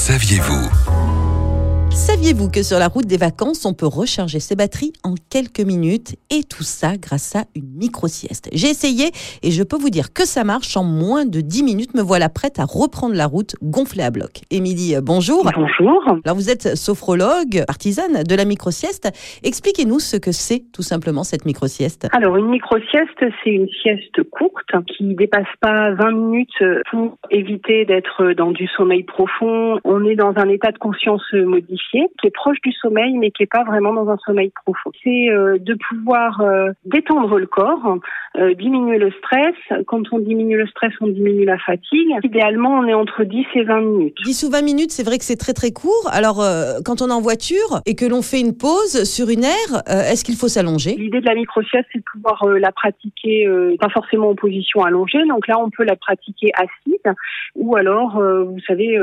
saviez-vous Saviez-vous que sur la route des vacances, on peut recharger ses batteries en quelques minutes? Et tout ça grâce à une micro-sieste J'ai essayé et je peux vous dire que ça marche en moins de 10 minutes. Me voilà prête à reprendre la route gonflée à bloc. Émilie, euh, bonjour. Bonjour. Alors vous êtes sophrologue, partisane de la micro-sieste. Expliquez-nous ce que c'est tout simplement cette micro-sieste. Alors une micro-sieste, c'est une sieste courte qui dépasse pas 20 minutes pour éviter d'être dans du sommeil profond. On est dans un état de conscience modifié qui est proche du sommeil, mais qui n'est pas vraiment dans un sommeil profond. C'est euh, de pouvoir euh, détendre le corps, euh, diminuer le stress. Quand on diminue le stress, on diminue la fatigue. Idéalement, on est entre 10 et 20 minutes. 10 ou 20 minutes, c'est vrai que c'est très très court. Alors, quand on est en voiture et que l'on fait une pause sur une aire, est-ce qu'il faut s'allonger? L'idée de la micro-sieste, c'est de pouvoir la pratiquer, pas forcément en position allongée. Donc là, on peut la pratiquer assise ou alors, vous savez,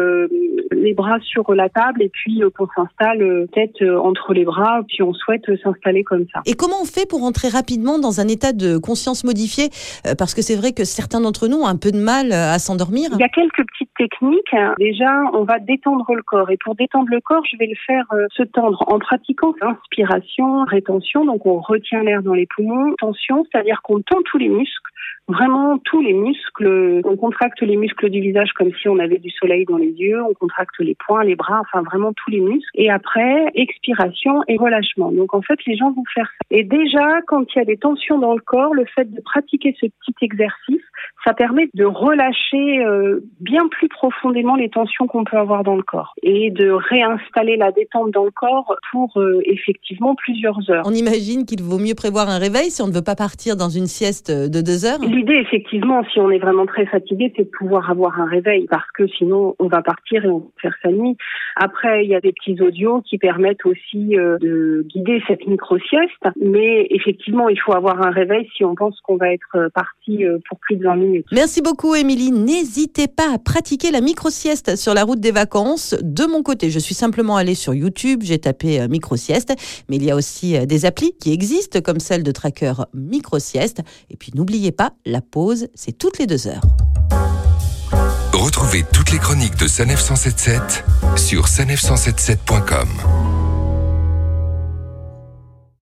les bras sur la table et puis qu'on s'installe euh, tête euh, entre les bras, puis on souhaite s'installer comme ça. Et comment on fait pour entrer rapidement dans un état de conscience modifié? Euh, Parce que c'est vrai que certains d'entre nous ont un peu de mal à s'endormir. Il y a quelques petites techniques. Déjà, on va détendre le corps. Et pour détendre le corps, je vais le faire se tendre en pratiquant inspiration, rétention. Donc on retient l'air dans les poumons. Tension, c'est-à-dire qu'on tend tous les muscles vraiment tous les muscles. On contracte les muscles du visage comme si on avait du soleil dans les yeux. On contracte les poings, les bras, enfin vraiment tous les muscles. Et après, expiration et relâchement. Donc en fait, les gens vont faire ça. Et déjà, quand il y a des tensions dans le corps, le fait de pratiquer ce petit exercice, ça permet de relâcher euh, bien plus profondément les tensions qu'on peut avoir dans le corps et de réinstaller la détente dans le corps pour euh, effectivement plusieurs heures. On imagine qu'il vaut mieux prévoir un réveil si on ne veut pas partir dans une sieste de deux heures L'idée, effectivement, si on est vraiment très fatigué, c'est de pouvoir avoir un réveil parce que sinon, on va partir et on va faire sa nuit. Après, il y a des petits audios qui permettent aussi euh, de guider cette micro-sieste. Mais effectivement, il faut avoir un réveil si on pense qu'on va être parti pour plus de 20 Merci beaucoup, Émilie. N'hésitez pas à pratiquer la micro-sieste sur la route des vacances. De mon côté, je suis simplement allée sur YouTube, j'ai tapé euh, micro-sieste, mais il y a aussi euh, des applis qui existent, comme celle de tracker micro-sieste. Et puis, n'oubliez pas, la pause, c'est toutes les deux heures. Retrouvez toutes les chroniques de Sanef 177 sur sanef177.com.